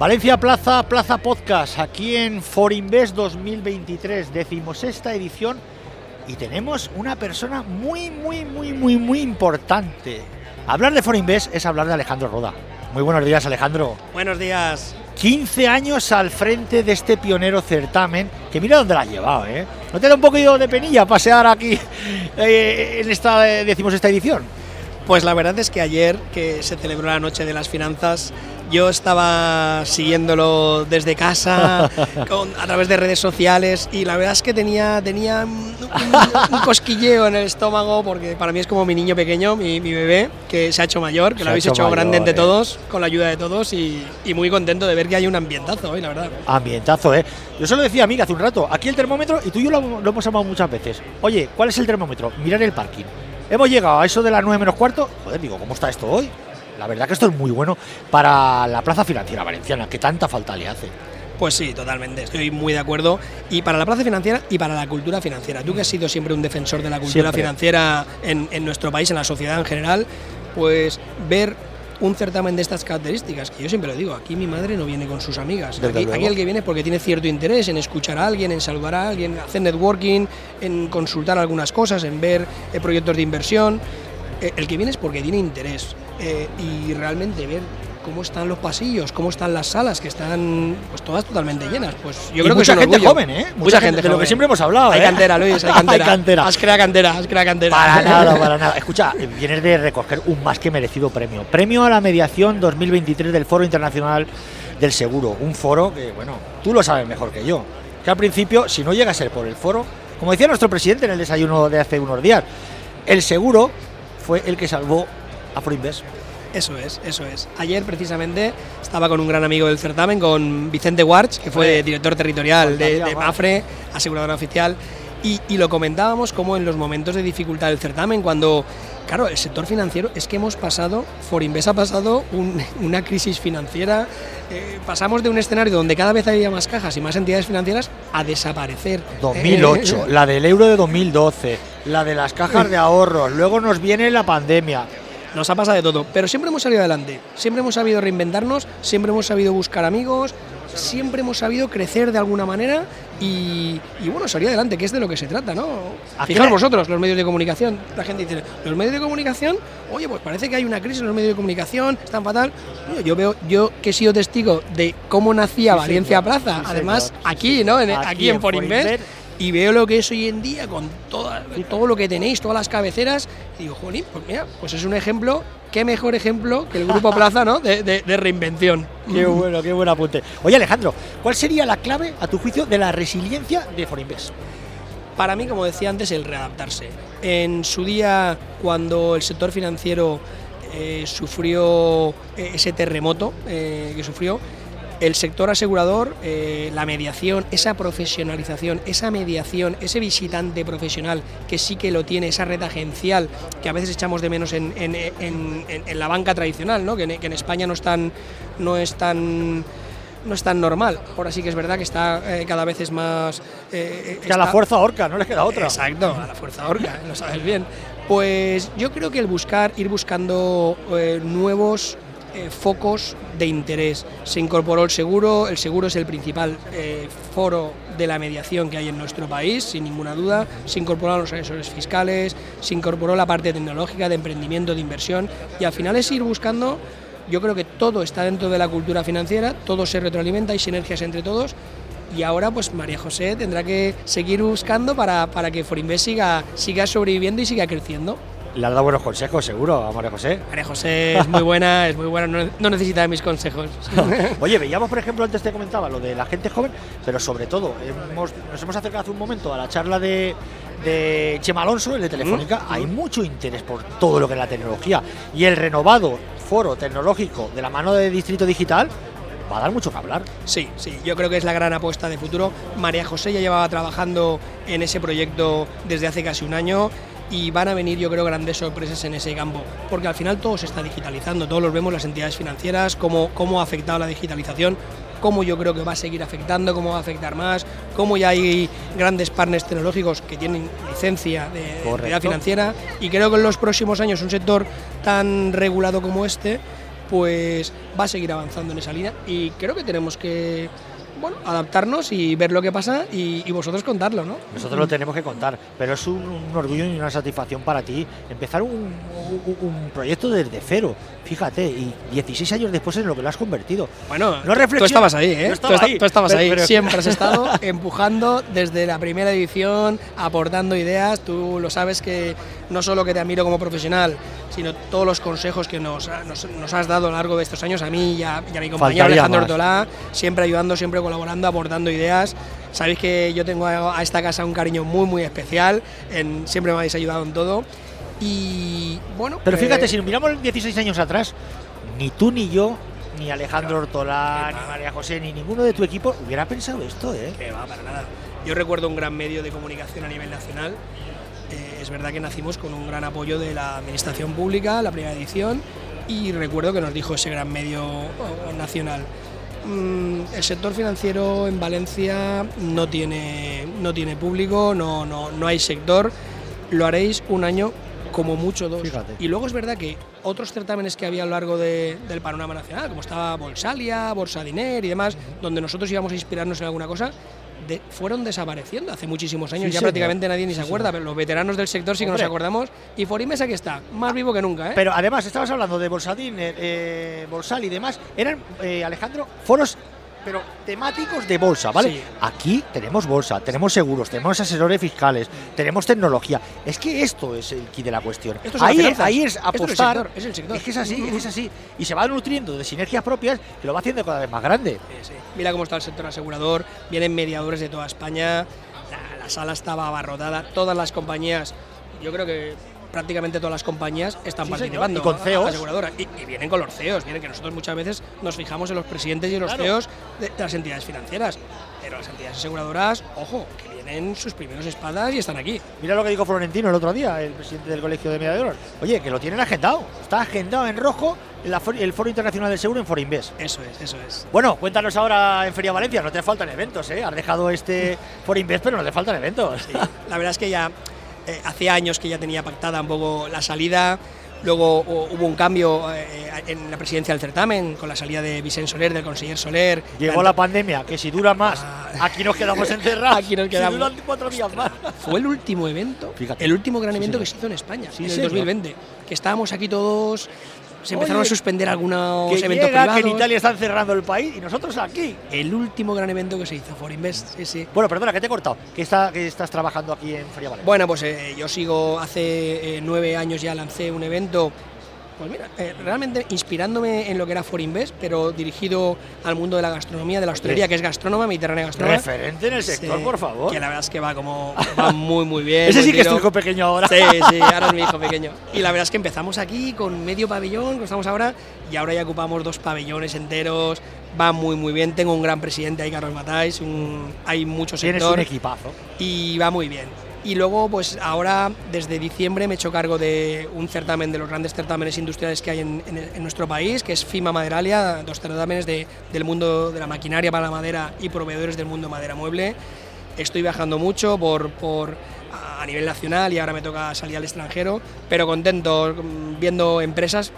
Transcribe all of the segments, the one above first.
Valencia Plaza, Plaza Podcast, aquí en Forinvest 2023, decimosexta edición, y tenemos una persona muy, muy, muy, muy, muy importante. Hablar de Forinvest es hablar de Alejandro Roda. Muy buenos días, Alejandro. Buenos días. 15 años al frente de este pionero certamen, que mira dónde la has llevado, ¿eh? ¿No te da un poquito de penilla pasear aquí eh, en esta, eh, decimos, esta edición? Pues la verdad es que ayer, que se celebró la Noche de las Finanzas, yo estaba siguiéndolo desde casa, a través de redes sociales, y la verdad es que tenía, tenía un, cosquilleo en el estómago, porque para mí es como mi niño pequeño, mi, bebé, que se ha hecho mayor, que lo habéis hecho, grande entre eh. todos, con la ayuda de todos, y, muy contento de ver que hay un ambientazo hoy, la verdad. Ambientazo, ¿eh? Yo se lo decía a Miguel hace un rato, aquí el termómetro, y tú y yo lo, lo hemos hablado muchas veces. Oye, ¿cuál es el termómetro? Mirar el parking. Hemos llegado a eso de las 9 menos cuarto. Joder, digo, ¿cómo está esto hoy? La verdad que esto es muy bueno para la plaza financiera valenciana, que tanta falta le hace. Pues sí, totalmente, estoy muy de acuerdo. Y para la plaza financiera y para la cultura financiera. Tú que has sido siempre un defensor de la cultura financiera en, en nuestro país, en la sociedad en general, pues ver un certamen de estas características, que yo siempre lo digo, aquí mi madre no viene con sus amigas, aquí, el que viene porque tiene cierto interés en escuchar a alguien, en saludar a alguien, hacer networking, en consultar algunas cosas, en ver eh, proyectos de inversión. Eh, el que viene es porque tiene interés eh, y realmente ver cómo están los pasillos, cómo están las salas, que están pues todas totalmente llenas. Pues yo creo mucha que gente joven, ¿eh? Mucha, gente, de lo que siempre hemos hablado. Hay ¿eh? cantera, Luis, hay cantera. hay cantera. Has creado cantera, has creado cantera. Para nada, para nada. Escucha, vienes de recoger un más que merecido premio. Premio a la mediación 2023 del Foro Internacional del Seguro. Un foro que, bueno, tú lo sabes mejor que yo. Que al principio, si no llega a ser por el foro, como decía nuestro presidente en el desayuno de hace unos días, el seguro fue el que salvó a Forinvest. Eso es, eso es. Ayer precisamente estaba con un gran amigo del certamen, con Vicente Warch, que fue director territorial de, Mafre, aseguradora oficial, y, lo comentábamos como en los momentos de dificultad del certamen, cuando, claro, el sector financiero es que hemos pasado, Forinvest ha pasado una crisis financiera, eh, pasamos de un escenario donde cada vez había más cajas y más entidades financieras a desaparecer. 2008, la del euro de 2012, la de las cajas de ahorros, luego nos viene la pandemia nos ha pasado de todo, pero siempre hemos salido adelante, siempre hemos sabido reinventarnos, siempre hemos sabido buscar amigos, siempre hemos sabido crecer de alguna manera y, bueno, salir adelante, que es de lo que se trata, ¿no? Fijaos vosotros, los medios de comunicación, la gente dice, los medios de comunicación, oye, pues parece que hay una crisis en los medios de comunicación, están fatal. Yo veo, yo que he sido testigo de cómo nacía Valencia Plaza, además aquí, ¿no? aquí, aquí, en Forinvest y veo lo que es hoy en día con toda, todo lo que tenéis, todas las cabeceras, y digo, jolín, pues mira, pues es un ejemplo, qué mejor ejemplo que el Grupo Plaza, ¿no? De, reinvención. Qué bueno, qué buen apunte. Oye, Alejandro, ¿cuál sería la clave, a tu juicio, de la resiliencia de Forinvest? Para mí, como decía antes, el readaptarse. En su día, cuando el sector financiero eh, sufrió eh, ese terremoto eh, que sufrió, el sector asegurador, eh, la mediación, esa profesionalización, esa mediación, ese visitante profesional que sí que lo tiene, esa red agencial que a veces echamos de menos en, la banca tradicional, ¿no? que, en, España no es tan, no es tan no es tan normal. Ahora sí que es verdad que está eh, cada vez es más. Eh, que a la fuerza orca, no le queda otra. Exacto, a la fuerza orca, lo sabes bien. Pues yo creo que el buscar, ir buscando nuevos eh, focos de interés. Se incorporó el seguro, el seguro es el principal eh, foro de la mediación que hay en nuestro país, sin ninguna duda. Se incorporaron los asesores fiscales, se incorporó la parte tecnológica, de emprendimiento, de inversión, y al final es ir buscando, yo creo que todo está dentro de la cultura financiera, todo se retroalimenta, hay sinergias entre todos, y ahora pues María José tendrá que seguir buscando para, para que Forinvest siga, siga sobreviviendo y siga creciendo le has dado buenos consejos, seguro, a María José. María José es muy buena, es muy buena, no, necesita de mis consejos. Oye, veíamos, por ejemplo, antes te comentaba lo de la gente joven, pero sobre todo, nos hemos acercado hace un momento a la charla de, de Chema Alonso, el de Telefónica. Mm, Hay mucho interés por todo lo que es la tecnología. Y el renovado foro tecnológico de la mano de Distrito Digital va a dar mucho que hablar. Sí, sí, yo creo que es la gran apuesta de futuro. María José ya llevaba trabajando en ese proyecto desde hace casi un año y van a venir yo creo grandes sorpresas en ese campo, porque al final todo se está digitalizando, todos los vemos las entidades financieras, cómo, cómo ha afectado la digitalización, cómo yo creo que va a seguir afectando, cómo va a afectar más, cómo ya hay grandes partners tecnológicos que tienen licencia de entidad financiera. Y creo que en los próximos años un sector tan regulado como este pues va a seguir avanzando en esa línea y creo que tenemos que bueno, adaptarnos y ver lo que pasa y, vosotros contarlo, ¿no? Nosotros lo tenemos que contar, pero es un, orgullo y una satisfacción para ti empezar un, proyecto desde cero, fíjate, y 16 años después en lo que lo has convertido. Bueno, no tú estabas ahí, ¿eh? tú, estabas ahí, siempre has estado empujando desde la primera edición, aportando ideas, tú lo sabes que no solo que te admiro como profesional, sino todos los consejos que nos, nos, has dado a lo largo de estos años, a mí y a, mi compañero Alejandro Ortolá, siempre ayudando, siempre colaborando, aportando ideas. Sabéis que yo tengo a, esta casa un cariño muy, muy especial, en, siempre me habéis ayudado en todo. Y bueno. Pero fíjate, si nos miramos 16 años atrás, ni tú ni yo ni Alejandro Ortolá, ni María José, ni ninguno de tu equipo hubiera pensado esto, ¿eh? Que va, para nada. Yo recuerdo un gran medio de comunicación a nivel nacional es verdad que nacimos con un gran apoyo de la Administración Pública, la primera edición, y recuerdo que nos dijo ese gran medio nacional. Mm, el sector financiero en Valencia no tiene, no tiene público, no, no, no hay sector, lo haréis un año como mucho dos. Y luego es verdad que otros certámenes que había a lo largo del panorama nacional, como estaba Bolsalia, Bolsa Diner y demás, donde nosotros íbamos a inspirarnos en alguna cosa, fueron desapareciendo hace muchísimos años. ya prácticamente nadie ni se acuerda, pero los veteranos del sector sí que nos acordamos. Y Forimes aquí está, más vivo que nunca. ¿eh? Pero además, estabas hablando de Bolsadín, eh, eh, Bolsal y demás. Eran, Alejandro, foros pero temáticos de bolsa, ¿vale? Aquí tenemos bolsa, tenemos seguros, tenemos asesores fiscales, tenemos tecnología. Es que esto es el kit de la cuestión. ahí, es, ahí es apostar. Es, el sector, es que es así, es así. Y se va nutriendo de sinergias propias que lo va haciendo cada vez más grande. Mira cómo está el sector asegurador, vienen mediadores de toda España, la sala estaba abarrotada, todas las compañías, yo creo que prácticamente todas las compañías están participando. Y con CEOs. Aseguradoras. Y, vienen con los CEOs, vienen que nosotros muchas veces nos fijamos en los presidentes y en los CEOs de, las entidades financieras. Pero las entidades aseguradoras, ojo, que vienen sus primeros espadas y están aquí. Mira lo que dijo Florentino el otro día, el presidente del Colegio de Mediadores. Oye, que lo tienen agendado. Está agendado en rojo el Foro Internacional del Seguro en Forinvest. Eso es, eso es. Bueno, cuéntanos ahora en Feria Valencia, no te faltan eventos, ¿eh? Has dejado este Forinvest, pero no te faltan eventos. la verdad es que ya eh, hacía años que ya tenía pactada un poco la salida. Luego hubo un cambio eh, en la presidencia del certamen con la salida de Vicente Soler, del conseller Soler. Llegó la pandemia, que si dura más, ah. aquí nos quedamos encerrados. aquí nos quedamos. Si duran cuatro días más. Fue el último evento, el último gran evento que se hizo en España, en el 2020. Que estábamos aquí todos se empezaron a suspender algunos que eventos llega, que en Italia están cerrando el país y nosotros aquí. El último gran evento que se hizo, For Invest, ese. Bueno, perdona, que te he cortado. ¿Qué, está, que estás trabajando aquí en Feria Valencia? Bueno, pues eh, yo sigo, hace eh, nueve años ya lancé un evento pues mira, eh, realmente inspirándome en lo que era For Invest, pero dirigido al mundo de la gastronomía, de la hostelería, que es gastrónoma, mediterránea gastronómica. Referente en el sector, por favor. Que la verdad es que va como va muy muy bien. Ese sí que es tu hijo pequeño ahora. Sí, sí, ahora es mi hijo pequeño. Y la verdad es que empezamos aquí con medio pabellón, como estamos ahora, y ahora ya ocupamos dos pabellones enteros. Va muy muy bien. Tengo un gran presidente ahí, Carlos Matáis. hay mucho sector. Tienes un equipazo. Y va muy bien. Y luego, pues ahora, desde diciembre, me he hecho cargo de un certamen de los grandes certámenes industriales que hay en, nuestro país, que es FIMA Maderalia, dos certámenes de, del mundo de la maquinaria para la madera y proveedores del mundo madera mueble. Estoy viajando mucho por, por a nivel nacional y ahora me toca salir al extranjero, pero contento viendo empresas.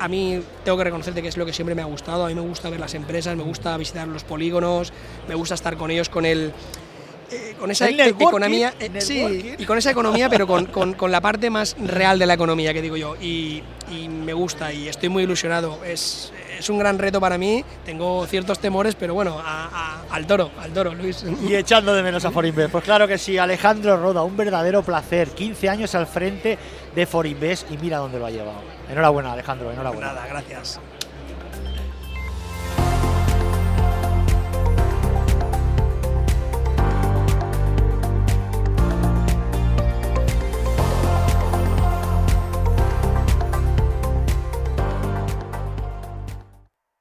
A mí tengo que reconocerte que es lo que siempre me ha gustado. A mí me gusta ver las empresas, me gusta visitar los polígonos, me gusta estar con ellos con el eh, con esa economía, eh, sí, y con esa economía, pero con, con, la parte más real de la economía, que digo yo, y, y me gusta y estoy muy ilusionado. Es, es, un gran reto para mí, tengo ciertos temores, pero bueno, al toro, al toro, Luis. Y echando de menos a Forinvest. Pues claro que sí, Alejandro Roda, un verdadero placer, 15 años al frente de Forinvest y mira dónde lo ha llevado. Enhorabuena, Alejandro, enhorabuena. Nada, gracias.